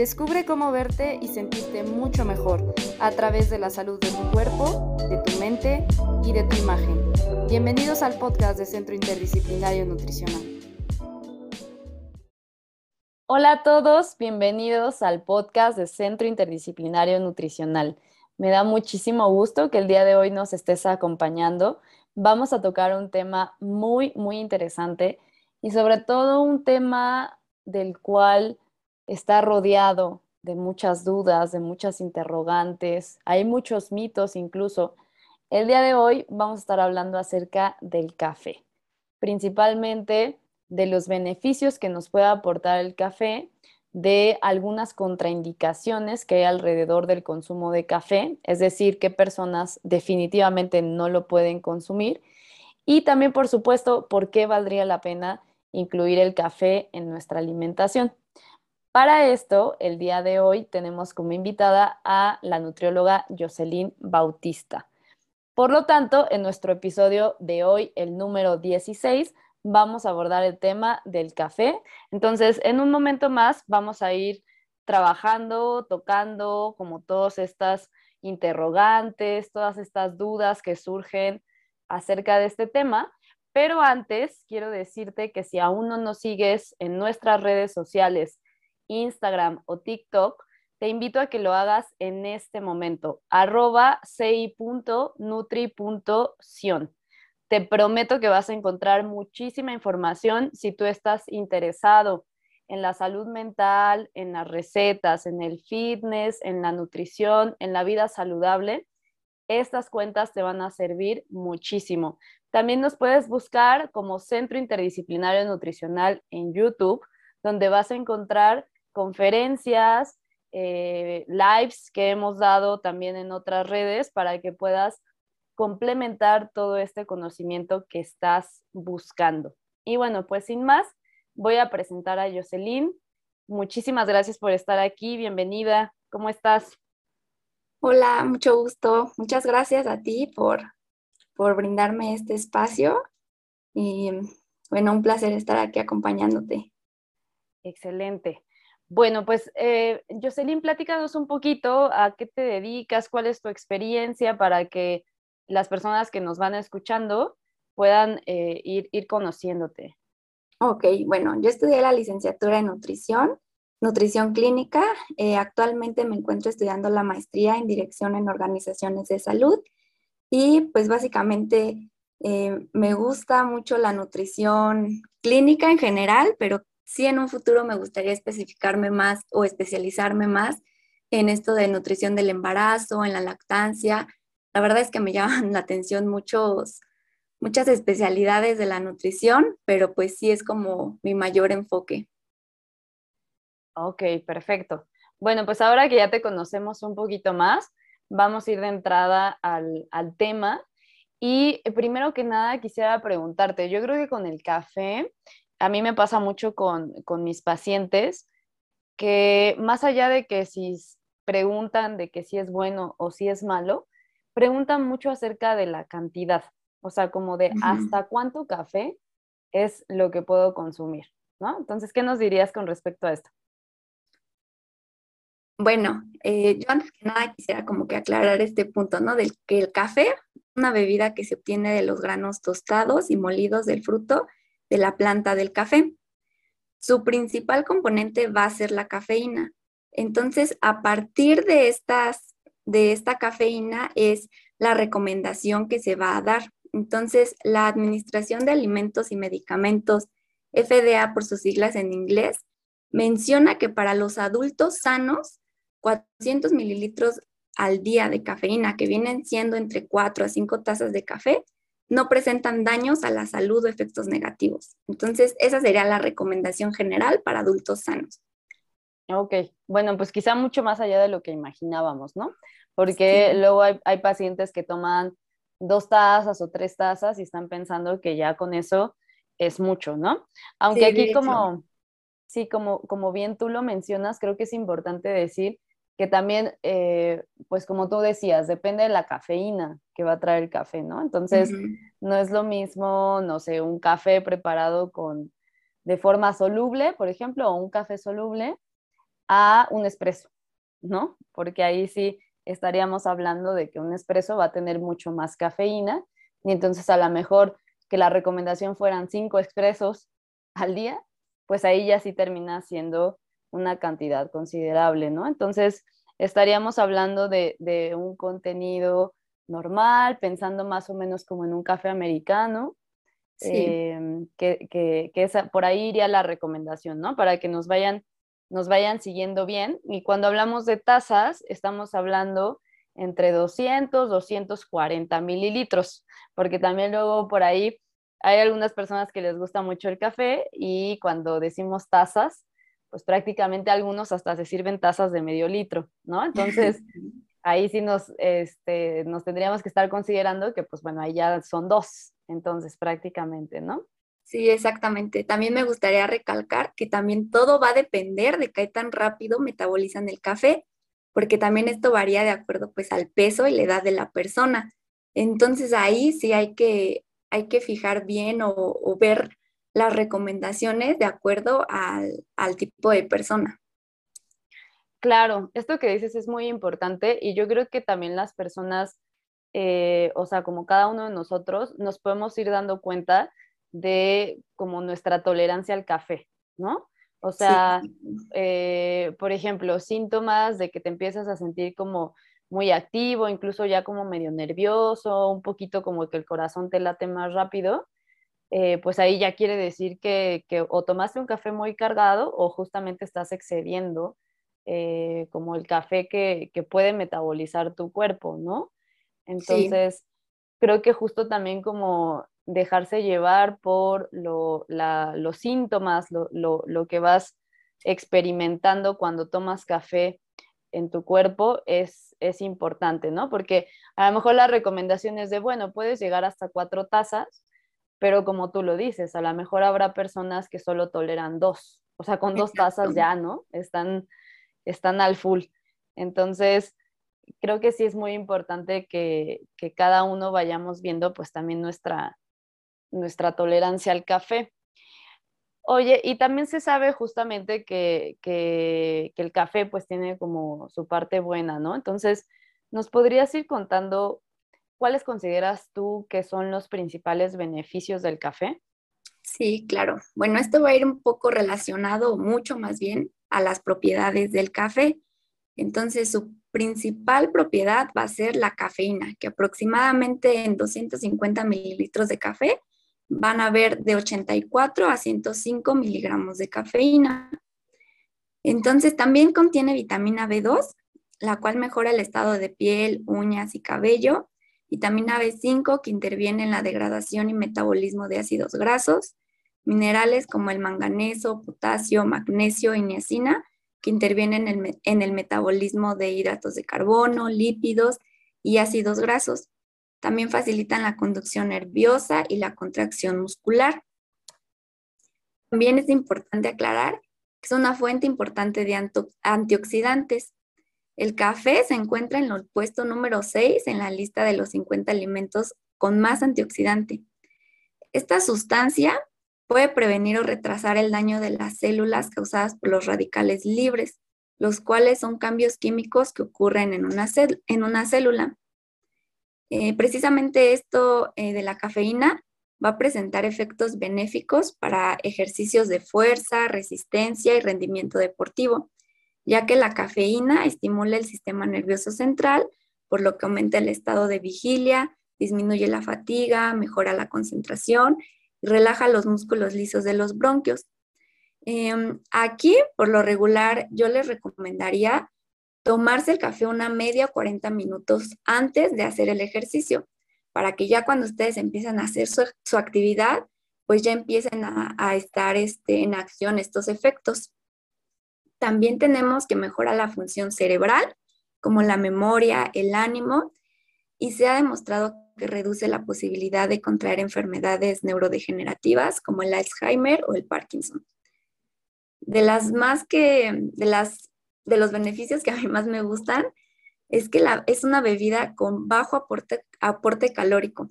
Descubre cómo verte y sentirte mucho mejor a través de la salud de tu cuerpo, de tu mente y de tu imagen. Bienvenidos al podcast de Centro Interdisciplinario Nutricional. Hola a todos, bienvenidos al podcast de Centro Interdisciplinario Nutricional. Me da muchísimo gusto que el día de hoy nos estés acompañando. Vamos a tocar un tema muy, muy interesante y sobre todo un tema del cual está rodeado de muchas dudas, de muchas interrogantes, hay muchos mitos incluso. El día de hoy vamos a estar hablando acerca del café, principalmente de los beneficios que nos puede aportar el café, de algunas contraindicaciones que hay alrededor del consumo de café, es decir, qué personas definitivamente no lo pueden consumir y también, por supuesto, por qué valdría la pena incluir el café en nuestra alimentación. Para esto, el día de hoy tenemos como invitada a la nutrióloga Jocelyn Bautista. Por lo tanto, en nuestro episodio de hoy, el número 16, vamos a abordar el tema del café. Entonces, en un momento más vamos a ir trabajando, tocando como todas estas interrogantes, todas estas dudas que surgen acerca de este tema. Pero antes, quiero decirte que si aún no nos sigues en nuestras redes sociales, Instagram o TikTok, te invito a que lo hagas en este momento, arroba ci.nutri.sion. Te prometo que vas a encontrar muchísima información si tú estás interesado en la salud mental, en las recetas, en el fitness, en la nutrición, en la vida saludable. Estas cuentas te van a servir muchísimo. También nos puedes buscar como Centro Interdisciplinario Nutricional en YouTube, donde vas a encontrar conferencias, eh, lives que hemos dado también en otras redes para que puedas complementar todo este conocimiento que estás buscando. Y bueno, pues sin más, voy a presentar a Jocelyn. Muchísimas gracias por estar aquí. Bienvenida. ¿Cómo estás? Hola, mucho gusto. Muchas gracias a ti por, por brindarme este espacio. Y bueno, un placer estar aquí acompañándote. Excelente. Bueno, pues eh, Jocelyn, platícanos un poquito a qué te dedicas, cuál es tu experiencia para que las personas que nos van escuchando puedan eh, ir, conociéndote. Ok, bueno, yo estudié la licenciatura en nutrición, nutrición clínica. Eh, actualmente me encuentro estudiando la maestría en dirección en organizaciones de salud y pues básicamente me gusta mucho la nutrición clínica en general, pero sí en un futuro me gustaría especificarme más o especializarme más en esto de nutrición del embarazo, en la lactancia. La verdad es que me llaman la atención muchos, muchas especialidades de la nutrición, pero pues sí es como mi mayor enfoque. Ok, perfecto. Bueno, pues ahora que ya te conocemos un poquito más, vamos a ir de entrada al, al tema. Y primero que nada quisiera preguntarte, yo creo que con el café a mí me pasa mucho con, mis pacientes que más allá de que si preguntan de que si es bueno o si es malo, preguntan mucho acerca de la cantidad, o sea, como de hasta cuánto café es lo que puedo consumir, ¿no? Entonces, ¿qué nos dirías con respecto a esto? Bueno, eh, yo antes que nada quisiera como que aclarar este punto, ¿no? Del que el café una bebida que se obtiene de los granos tostados y molidos del fruto de la planta del café. Su principal componente va a ser la cafeína. Entonces, a partir de, estas, de esta cafeína es la recomendación que se va a dar. Entonces, la Administración de Alimentos y Medicamentos, FDA por sus siglas en inglés, menciona que para los adultos sanos, 400 mililitros al día de cafeína, que vienen siendo entre 4 a 5 tazas de café, no presentan daños a la salud o efectos negativos. Entonces, esa sería la recomendación general para adultos sanos. Ok, bueno, pues quizá mucho más allá de lo que imaginábamos, ¿no? Porque luego hay, pacientes que toman dos tazas o tres tazas y están pensando que ya con eso es mucho, ¿no? Aunque aquí como, sí, como, como bien tú lo mencionas, creo que es importante decir que también, eh, pues como tú decías, depende de la cafeína que va a traer el café, ¿no? Entonces, no es lo mismo, no sé, un café preparado con, de forma soluble, por ejemplo, o un café soluble, a un espresso, ¿no? Porque ahí sí estaríamos hablando de que un espresso va a tener mucho más cafeína y entonces a lo mejor que la recomendación fueran cinco expresos al día, pues ahí ya sí termina siendo una cantidad considerable, ¿no? Entonces estaríamos hablando de, un contenido normal, pensando más o menos como en un café americano, em, que, que, por ahí iría la recomendación, ¿no? Para que nos vayan nos vayan siguiendo bien. Y cuando hablamos de tazas, estamos hablando entre 200, 240 mililitros, porque también luego por ahí hay algunas personas que les gusta mucho el café y cuando decimos tazas, pues prácticamente algunos hasta se sirven tazas de medio litro, ¿no? Entonces, ahí sí nos, este, nos tendríamos que estar considerando que, pues bueno, ahí ya son dos, entonces prácticamente, ¿no? Sí, exactamente. También me gustaría recalcar que también todo va a depender de qué tan rápido metabolizan el café, porque también esto varía de acuerdo pues al peso y la edad de la persona. Entonces ahí sí hay que, hay que fijar bien o, ver las recomendaciones de acuerdo al, tipo de persona. Claro, esto que dices es muy importante y yo creo que también las personas, eh, o sea, como cada uno de nosotros, nos podemos ir dando cuenta de como nuestra tolerancia al café, ¿no? O sea, eh, por ejemplo, síntomas de que te empiezas a sentir como muy activo, incluso ya como medio nervioso, un poquito como que el corazón te late más rápido, eh, pues ahí ya quiere decir que, o tomaste un café muy cargado o justamente estás excediendo eh, como el café que, puede metabolizar tu cuerpo, ¿no? Entonces, creo que justo también como dejarse llevar por los síntomas, lo, que vas experimentando cuando tomas café en tu cuerpo es, es importante, ¿no? Porque a lo mejor la recomendación es de, bueno, puedes llegar hasta cuatro tazas, pero como tú lo dices, a lo mejor habrá personas que solo toleran dos, o sea, con dos tazas ya, ¿no? Están, están al full. Entonces, creo que sí es muy importante que, que cada uno vayamos viendo pues también nuestra, nuestra tolerancia al café. Oye, y también se sabe justamente que, el café pues tiene como su parte buena, ¿no? Entonces, ¿nos podrías ir contando cuáles consideras tú que son los principales beneficios del café? Sí, claro. Bueno, esto va a ir un poco relacionado, mucho más bien, a las propiedades del café. Entonces, su principal propiedad va a ser la cafeína, que aproximadamente en 250 mililitros de café van a haber de 84 a 105 miligramos de cafeína. Entonces también contiene vitamina B2, la cual mejora el estado de piel, uñas y cabello. Vitamina B5 que interviene en la degradación y metabolismo de ácidos grasos. Minerales como el manganeso, potasio, magnesio y niacina que intervienen en el, en el metabolismo de hidratos de carbono, lípidos y ácidos grasos. También facilitan la conducción nerviosa y la contracción muscular. También es importante aclarar que es una fuente importante de antioxidantes. El café se encuentra en el puesto número 6 en la lista de los 50 alimentos con más antioxidante. Esta sustancia puede prevenir o retrasar el daño de las células causadas por los radicales libres, los cuales son cambios químicos que ocurren en una, célula eh, precisamente esto eh, de la cafeína va a presentar efectos benéficos para ejercicios de fuerza, resistencia y rendimiento deportivo, ya que la cafeína estimula el sistema nervioso central, por lo que aumenta el estado de vigilia, disminuye la fatiga, mejora la concentración y relaja los músculos lisos de los bronquios. Em, aquí, por lo regular, yo les recomendaría tomarse el café una media o 40 minutos antes de hacer el ejercicio, para que ya cuando ustedes empiezan a hacer su, actividad, pues ya empiecen a, estar este, en acción estos efectos. También tenemos que mejora la función cerebral, como la memoria, el ánimo, y se ha demostrado que reduce la posibilidad de contraer enfermedades neurodegenerativas como el Alzheimer o el Parkinson. De las más que, de las de los beneficios que a mí más me gustan es que la, es una bebida con bajo aporte, aporte calórico.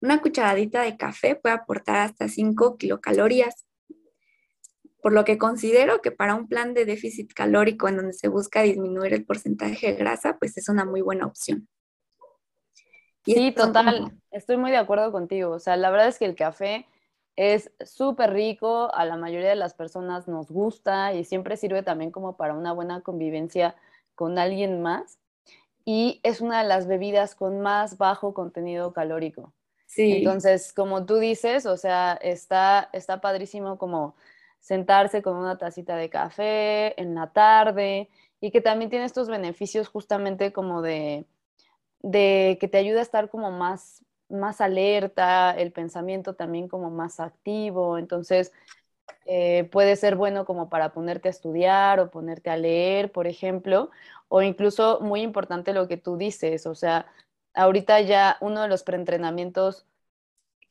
Una cucharadita de café puede aportar hasta 5 kilocalorías. Por lo que considero que para un plan de déficit calórico en donde se busca disminuir el porcentaje de grasa, pues es una muy buena opción. sí, total, estoy muy de acuerdo contigo. O sea, la verdad es que el café es súper rico, a la mayoría de las personas nos gusta y siempre sirve también como para una buena convivencia con alguien más. Y es una de las bebidas con más bajo contenido calórico. Sí. Entonces, como tú dices, o sea, está, está padrísimo como sentarse con una tacita de café en la tarde y que también tiene estos beneficios justamente como de, de que te ayuda a estar como más, más alerta, el pensamiento también como más activo, entonces eh, puede ser bueno como para ponerte a estudiar o ponerte a leer, por ejemplo, o incluso muy importante lo que tú dices, o sea, ahorita ya uno de los preentrenamientos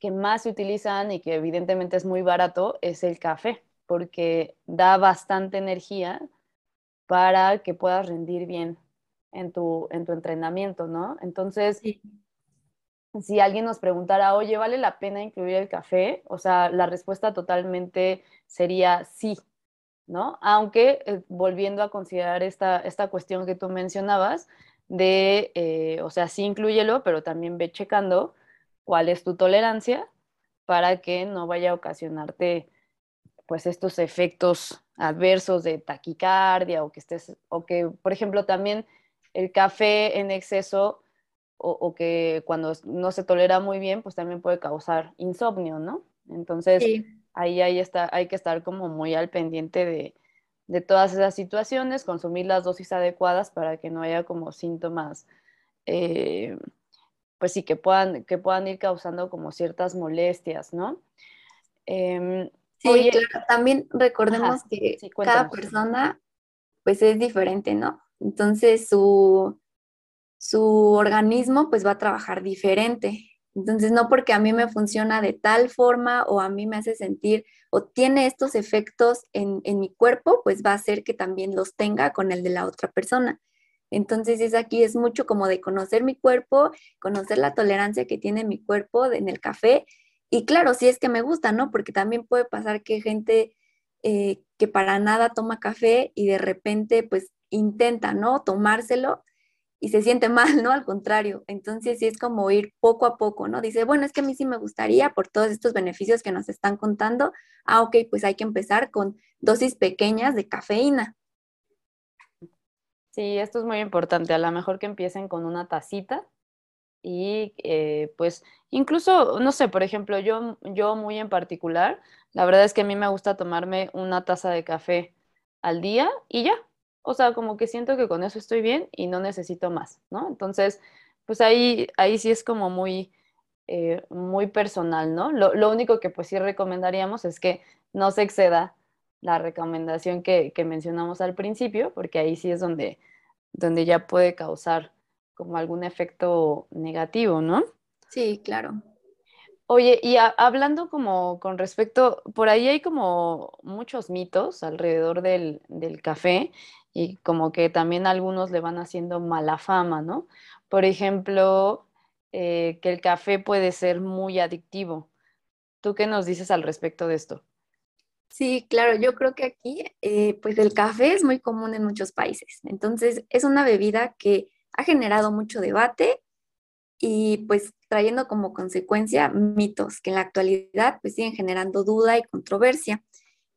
que más se utilizan y que evidentemente es muy barato es el café porque da bastante energía para que puedas rendir bien en tu, en tu entrenamiento, ¿no? Entonces, si alguien nos preguntara, oye, ¿vale la pena incluir el café? O sea, la respuesta totalmente sería sí, ¿no? Aunque eh, volviendo a considerar esta, esta cuestión que tú mencionabas, de, eh, o sea, sí incluyelo, pero también ve checando cuál es tu tolerancia para que no vaya a ocasionarte pues estos efectos adversos de taquicardia o que estés, o que, por ejemplo, también el café en exceso o, que cuando no se tolera muy bien, pues también puede causar insomnio, ¿no? Entonces, ahí, ahí está, hay que estar como muy al pendiente de, de, todas esas situaciones, consumir las dosis adecuadas para que no haya como síntomas, eh, pues sí, que puedan, que puedan ir causando como ciertas molestias, ¿no? Em, Sí, claro, también recordemos que cada persona pues es diferente, ¿no? Entonces su, su organismo pues va a trabajar diferente. Entonces no porque a mí me funciona de tal forma o a mí me hace sentir o tiene estos efectos en, en mi cuerpo, pues va a hacer que también los tenga con el de la otra persona. Entonces es aquí, es mucho como de conocer mi cuerpo, conocer la tolerancia que tiene mi cuerpo en el café y claro, si es que me gusta, ¿no? Porque también puede pasar que gente eh, que para nada toma café y de repente pues intenta, ¿no? Tomárselo y se siente mal, ¿no? Al contrario. Entonces sí es como ir poco a poco, ¿no? Dice, bueno, es que a mí sí me gustaría por todos estos beneficios que nos están contando. Ah, ok, pues hay que empezar con dosis pequeñas de cafeína. Sí, esto es muy importante. A lo mejor que empiecen con una tacita y eh, pues incluso, no sé, por ejemplo, yo, yo muy en particular, la verdad es que a mí me gusta tomarme una taza de café al día y ya. O sea, como que siento que con eso estoy bien y no necesito más, ¿no? Entonces, pues ahí, ahí sí es como muy, eh, muy personal, ¿no? Lo, lo, único que pues sí recomendaríamos es que no se exceda la recomendación que, que mencionamos al principio, porque ahí sí es donde, donde ya puede causar como algún efecto negativo, ¿no? Sí, claro. Oye, y hablando como con respecto, por ahí hay como muchos mitos alrededor del, café y como que también algunos le van haciendo mala fama, ¿no? Por ejemplo, eh, que el café puede ser muy adictivo. ¿Tú qué nos dices al respecto de esto? Sí, claro, yo creo que aquí, eh, pues el café es muy común en muchos países. Entonces, es una bebida que ha generado mucho debate y pues trayendo como consecuencia mitos que en la actualidad pues siguen generando duda y controversia.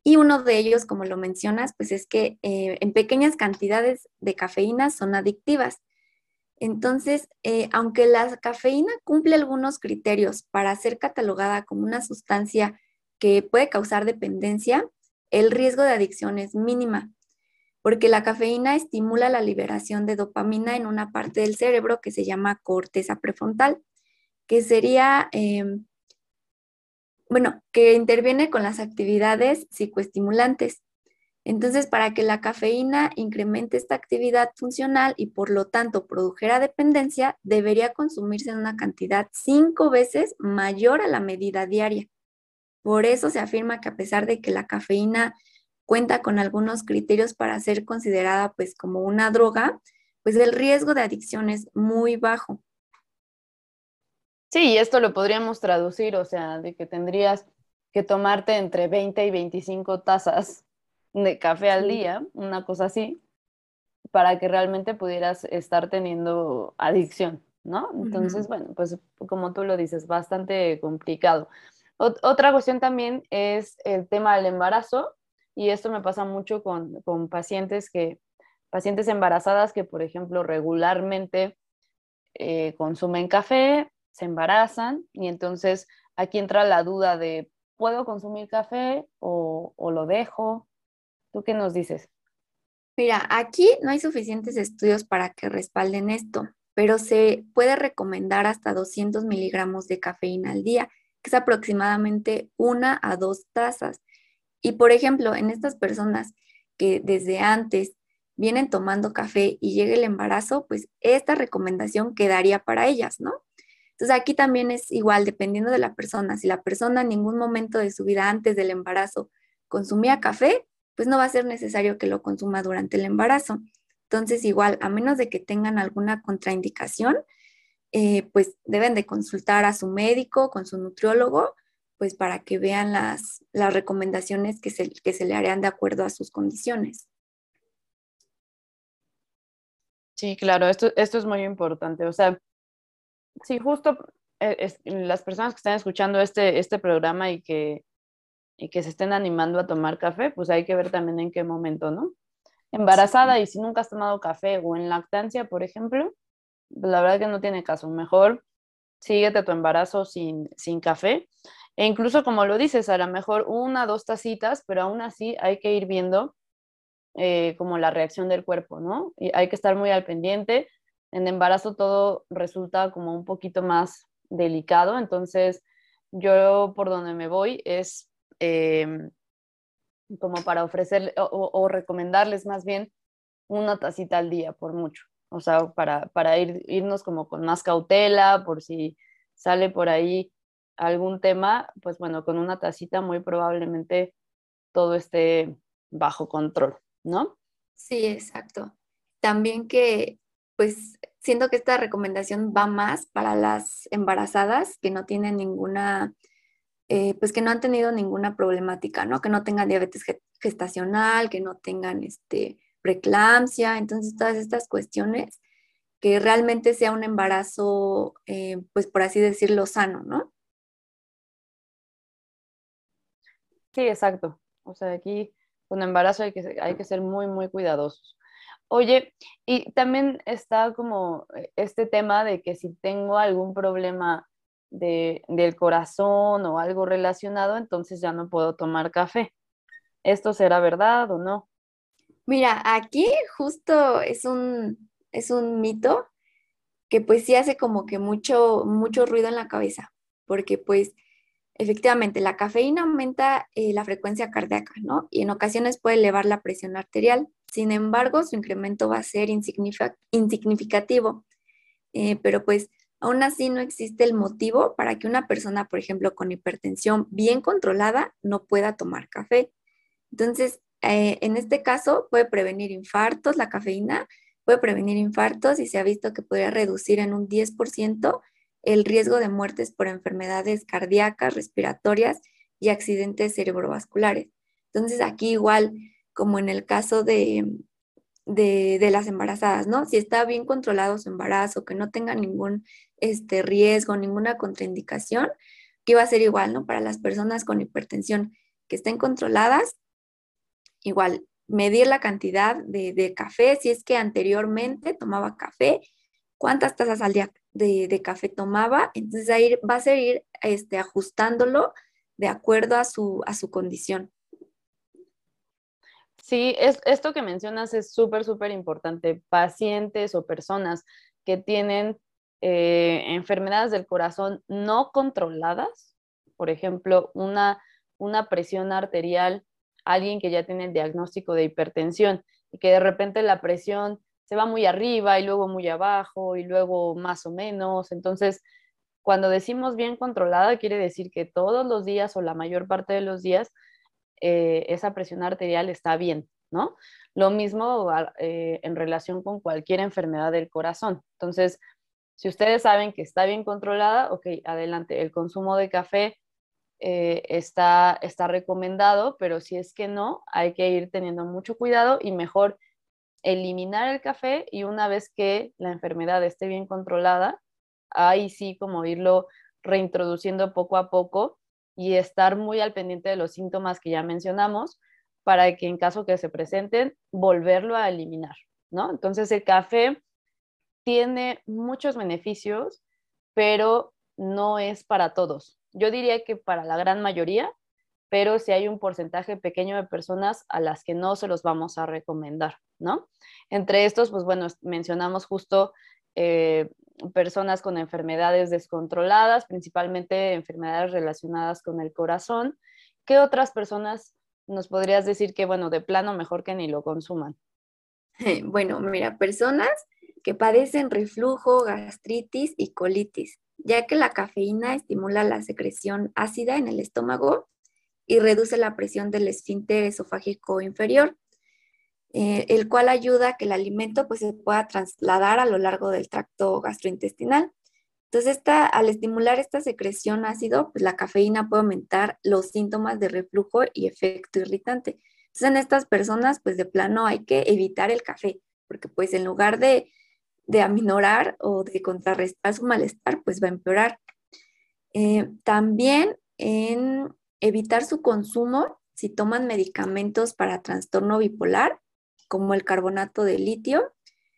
Y uno de ellos, como lo mencionas, pues es que eh, en pequeñas cantidades de cafeína son adictivas. Entonces, eh, aunque la cafeína cumple algunos criterios para ser catalogada como una sustancia que puede causar dependencia, el riesgo de adicción es mínima porque la cafeína estimula la liberación de dopamina en una parte del cerebro que se llama corteza prefrontal, que sería, em, bueno, que interviene con las actividades psicoestimulantes. Entonces, para que la cafeína incremente esta actividad funcional y por lo tanto produjera dependencia, debería consumirse en una cantidad cinco veces mayor a la medida diaria. Por eso se afirma que a pesar de que la cafeína cuenta con algunos criterios para ser considerada pues como una droga, pues el riesgo de adicción es muy bajo. Sí, esto lo podríamos traducir, o sea, de que tendrías que tomarte entre 20 y 25 tazas de café al día, una cosa así, para que realmente pudieras estar teniendo adicción, ¿no? Entonces, bueno, pues como tú lo dices, bastante complicado. otra cuestión también es el tema del embarazo, y esto me pasa mucho con, con pacientes que, pacientes embarazadas que, por ejemplo, regularmente eh, consumen café, se embarazan y entonces aquí entra la duda de, ¿puedo consumir café o, o lo dejo? ¿Tú qué nos dices? Mira, aquí no hay suficientes estudios para que respalden esto, pero se puede recomendar hasta 200 miligramos de cafeína al día, que es aproximadamente una a dos tazas. Y por ejemplo, en estas personas que desde antes vienen tomando café y llega el embarazo, pues esta recomendación quedaría para ellas, ¿no? Entonces aquí también es igual, dependiendo de la persona. Si la persona en ningún momento de su vida antes del embarazo consumía café, pues no va a ser necesario que lo consuma durante el embarazo. Entonces igual, a menos de que tengan alguna contraindicación, eh, pues deben de consultar a su médico, con su nutriólogo, pues para que vean las, las recomendaciones que se, que se le harían de acuerdo a sus condiciones. Sí, claro, esto, esto es muy importante. O sea, sí, justo eh, las personas que están escuchando este, este programa y que, y que se estén animando a tomar café, pues hay que ver también en qué momento, ¿no? Embarazada y si nunca has tomado café o en lactancia, por ejemplo, pues la verdad que no tiene caso. Mejor síguete tu embarazo sin, sin café. E incluso como lo dices, a lo mejor una, dos tacitas, pero aún así hay que ir viendo eh, como la reacción del cuerpo, ¿no? Y hay que estar muy al pendiente. En embarazo todo resulta como un poquito más delicado, entonces yo por donde me voy es em, como para ofrecer o, recomendarles más bien una tacita al día por mucho, o sea, para, para ir, irnos como con más cautela, por si sale por ahí algún tema, pues bueno, con una tacita muy probablemente todo esté bajo control. ¿no? Sí, exacto. También que, pues, siento que esta recomendación va más para las embarazadas que no tienen ninguna, eh, pues que no han tenido ninguna problemática, ¿no? Que no tengan diabetes gestacional, que no tengan este, preeclampsia, entonces todas estas cuestiones, que realmente sea un embarazo, eh, pues por así decirlo, sano, ¿no? Sí, exacto. O sea, aquí con embarazo hay que, hay que ser muy, muy cuidadosos. Oye, y también está como eh, este tema de que si tengo algún problema de, del corazón o algo relacionado, entonces ya no puedo tomar café. ¿Esto será verdad o no? Mira, aquí justo es un, es un mito que pues sí hace como que mucho, mucho ruido en la cabeza, porque pues Efectivamente, la cafeína aumenta eh, la frecuencia cardíaca, ¿no? Y en ocasiones puede elevar la presión arterial. Sin embargo, su incremento va a ser insignificativo. Eh, pero pues aún así no existe el motivo para que una persona, por ejemplo, con hipertensión bien controlada, no pueda tomar café. Entonces, eh, en este caso puede prevenir infartos, la cafeína puede prevenir infartos y se ha visto que podría reducir en un 10% el riesgo de muertes por enfermedades cardíacas, respiratorias y accidentes cerebrovasculares. Entonces, aquí igual, como en el caso de, de, las embarazadas, ¿no? Si está bien controlado su embarazo, que no tenga ningún este, riesgo, ninguna contraindicación, que va a ser igual, ¿no? Para las personas con hipertensión que estén controladas, igual, medir la cantidad de, de café, si es que anteriormente tomaba café, cuántas tazas al día de, café tomaba, entonces ahí va a seguir este, ajustándolo de acuerdo a su, a su condición. Sí, es, esto que mencionas es súper, súper importante. Pacientes o personas que tienen eh, enfermedades del corazón no controladas, por ejemplo, una, una presión arterial, alguien que ya tiene el diagnóstico de hipertensión y que de repente la presión se va muy arriba y luego muy abajo y luego más o menos. Entonces, cuando decimos bien controlada, quiere decir que todos los días o la mayor parte de los días eh, esa presión arterial está bien, ¿no? Lo mismo eh, en relación con cualquier enfermedad del corazón. Entonces, si ustedes saben que está bien controlada, ok, adelante. El consumo de café eh, está, está recomendado, pero si es que no, hay que ir teniendo mucho cuidado y mejor eliminar el café y una vez que la enfermedad esté bien controlada, ahí sí como irlo reintroduciendo poco a poco y estar muy al pendiente de los síntomas que ya mencionamos para que en caso que se presenten, volverlo a eliminar, ¿no? Entonces el café tiene muchos beneficios, pero no es para todos. Yo diría que para la gran mayoría, pero si hay un porcentaje pequeño de personas a las que no se los vamos a recomendar, ¿no? Entre estos, pues bueno, mencionamos justo eh, personas con enfermedades descontroladas, principalmente enfermedades relacionadas con el corazón. ¿Qué otras personas nos podrías decir que, bueno, de plano mejor que ni lo consuman? Bueno, mira, personas que padecen reflujo, gastritis y colitis, ya que la cafeína estimula la secreción ácida en el estómago y reduce la presión del esfínter esofágico inferior, eh, el cual ayuda a que el alimento pues, se pueda trasladar a lo largo del tracto gastrointestinal. Entonces, al estimular esta secreción ácido, pues la cafeína puede aumentar los síntomas de reflujo y efecto irritante. Entonces, en estas personas, pues de plano hay que evitar el café, porque pues en lugar de, de aminorar o de contrarrestar su malestar, pues va a empeorar. Eh, también en evitar su consumo si toman medicamentos para trastorno bipolar, como el carbonato de litio.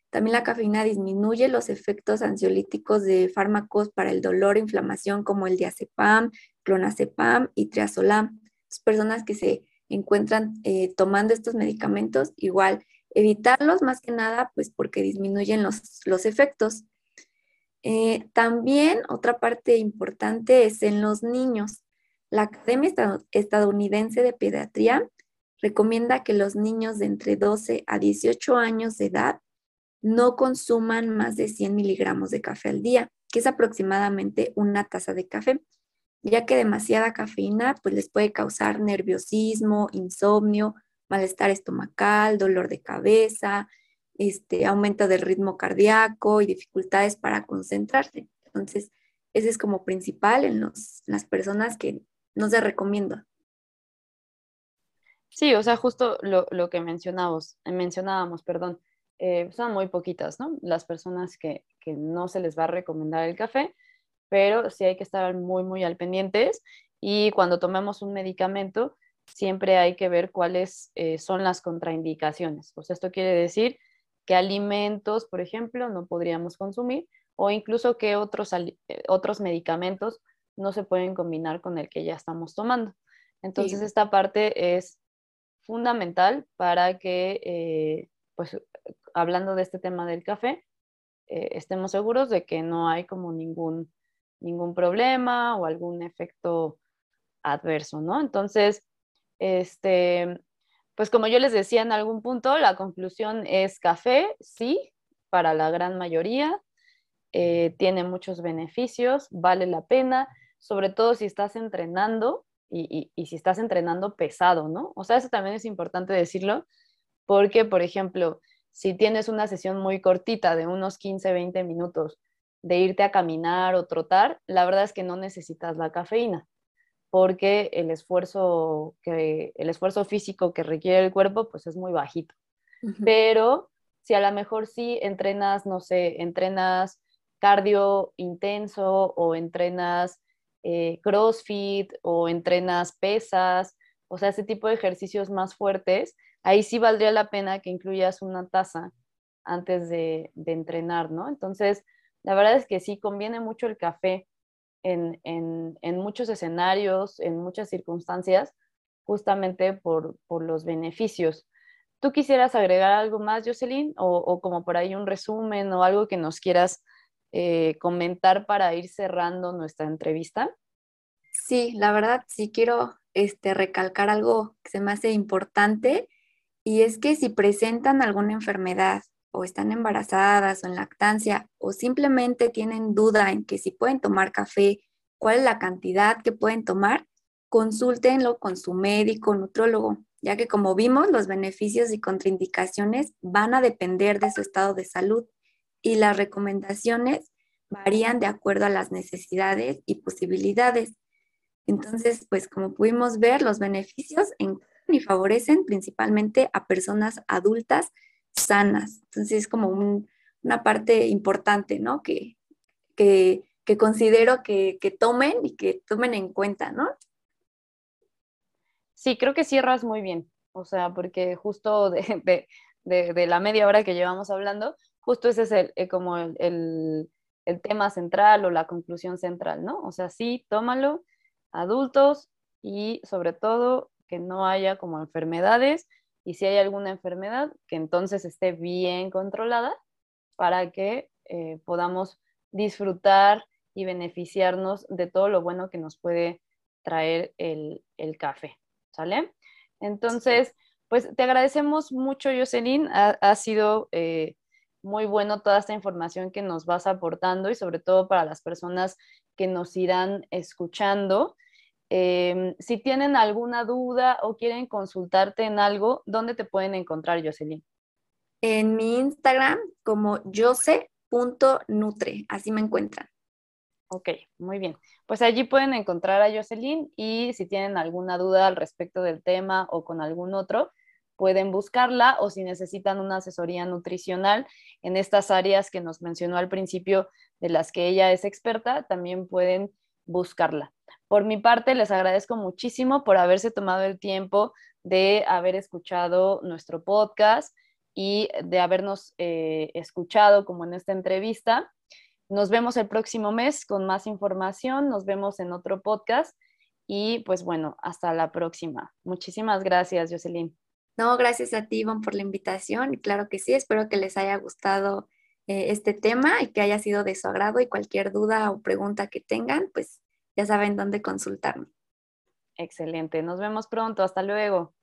También la cafeína disminuye los efectos ansiolíticos de fármacos para el dolor e inflamación como el diazepam, clonazepam y triazolam. Personas que se encuentran eh, tomando estos medicamentos, igual evitarlos más que nada, pues porque disminuyen los, efectos. Eh, también otra parte importante es en los niños. La Academia Estadounidense de Pediatría recomienda que los niños de entre 12 a 18 años de edad no consuman más de 100 miligramos de café al día, que es aproximadamente una taza de café, ya que demasiada cafeína pues les puede causar nerviosismo, insomnio, malestar estomacal, dolor de cabeza, este, aumento del ritmo cardíaco y dificultades para concentrarse. Entonces, ese es como principal en las personas que no se recomienda. Sí, o sea, justo lo, que mencionábamos, mencionábamos, perdón, eh, son muy poquitas, ¿no? Las personas que, no se les va a recomendar el café, pero sí hay que estar muy, muy al pendientes y cuando tomemos un medicamento, siempre hay que ver cuáles eh, son las contraindicaciones. Pues esto quiere decir qué alimentos, por ejemplo, no podríamos consumir o incluso qué otros, eh, otros medicamentos no se pueden combinar con el que ya estamos tomando. Entonces, esta parte es fundamental para que, eh, pues, hablando de este tema del café, eh, estemos seguros de que no hay como ningún, ningún problema o algún efecto adverso, ¿no? Entonces, este, pues como yo les decía en algún punto, la conclusión es café, sí, para la gran mayoría, eh, tiene muchos beneficios, vale la pena, sobre todo si estás entrenando y, si estás entrenando pesado, ¿no? O sea, eso también es importante decirlo, porque, por ejemplo, si tienes una sesión muy cortita de unos 15, 20 minutos de irte a caminar o trotar, la verdad es que no necesitas la cafeína, porque el esfuerzo, que, el esfuerzo físico que requiere el cuerpo, pues es muy bajito. Pero si a lo mejor sí entrenas, no sé, entrenas cardio intenso o entrenas eh, CrossFit o entrenas pesas, o sea, ese tipo de ejercicios más fuertes, ahí sí valdría la pena que incluyas una taza antes de, entrenar, ¿no? Entonces, la verdad es que sí, conviene mucho el café en, muchos escenarios, en muchas circunstancias, justamente por, los beneficios. ¿Tú quisieras agregar algo más, Jocelyn? O, como por ahí un resumen o algo que nos quieras eh, comentar para ir cerrando nuestra entrevista? Sí, la verdad sí quiero este, recalcar algo que se me hace importante y es que si presentan alguna enfermedad o están embarazadas o en lactancia o simplemente tienen duda en que si pueden tomar café, cuál es la cantidad que pueden tomar, consúltenlo con su médico, nutrólogo, ya que como vimos, los beneficios y contraindicaciones van a depender de su estado de salud y las recomendaciones varían de acuerdo a las necesidades y posibilidades. Entonces, pues como pudimos ver, los beneficios en y favorecen principalmente a personas adultas sanas. Entonces es como una parte importante, ¿no? Que, que, considero que, tomen y que tomen en cuenta, ¿no? Sí, creo que cierras muy bien, o sea, porque justo de, la media hora que llevamos hablando, justo ese es el, eh, como el, el, tema central o la conclusión central, ¿no? O sea, sí, tómalo, adultos y sobre todo que no haya como enfermedades y si hay alguna enfermedad, que entonces esté bien controlada para que eh, podamos disfrutar y beneficiarnos de todo lo bueno que nos puede traer el, café, ¿sale? Entonces, pues te agradecemos mucho, Jocelyn, ha, sido eh, muy bueno toda esta información que nos vas aportando y sobre todo para las personas que nos irán escuchando. Em, si tienen alguna duda o quieren consultarte en algo, ¿dónde te pueden encontrar, Jocelyn? En mi Instagram como jose.nutre, así me encuentran. Ok, muy bien. Pues allí pueden encontrar a Jocelyn y si tienen alguna duda al respecto del tema o con algún otro, pueden buscarla o si necesitan una asesoría nutricional en estas áreas que nos mencionó al principio de las que ella es experta, también pueden buscarla. Por mi parte, les agradezco muchísimo por haberse tomado el tiempo de haber escuchado nuestro podcast y de habernos eh, escuchado como en esta entrevista. Nos vemos el próximo mes con más información, nos vemos en otro podcast y pues bueno, hasta la próxima. Muchísimas gracias, Jocelyn. No, gracias a ti, Iván, por la invitación. Y claro que sí, espero que les haya gustado eh, este tema y que haya sido de su agrado y cualquier duda o pregunta que tengan, pues ya saben dónde consultarme. Excelente, nos vemos pronto, hasta luego.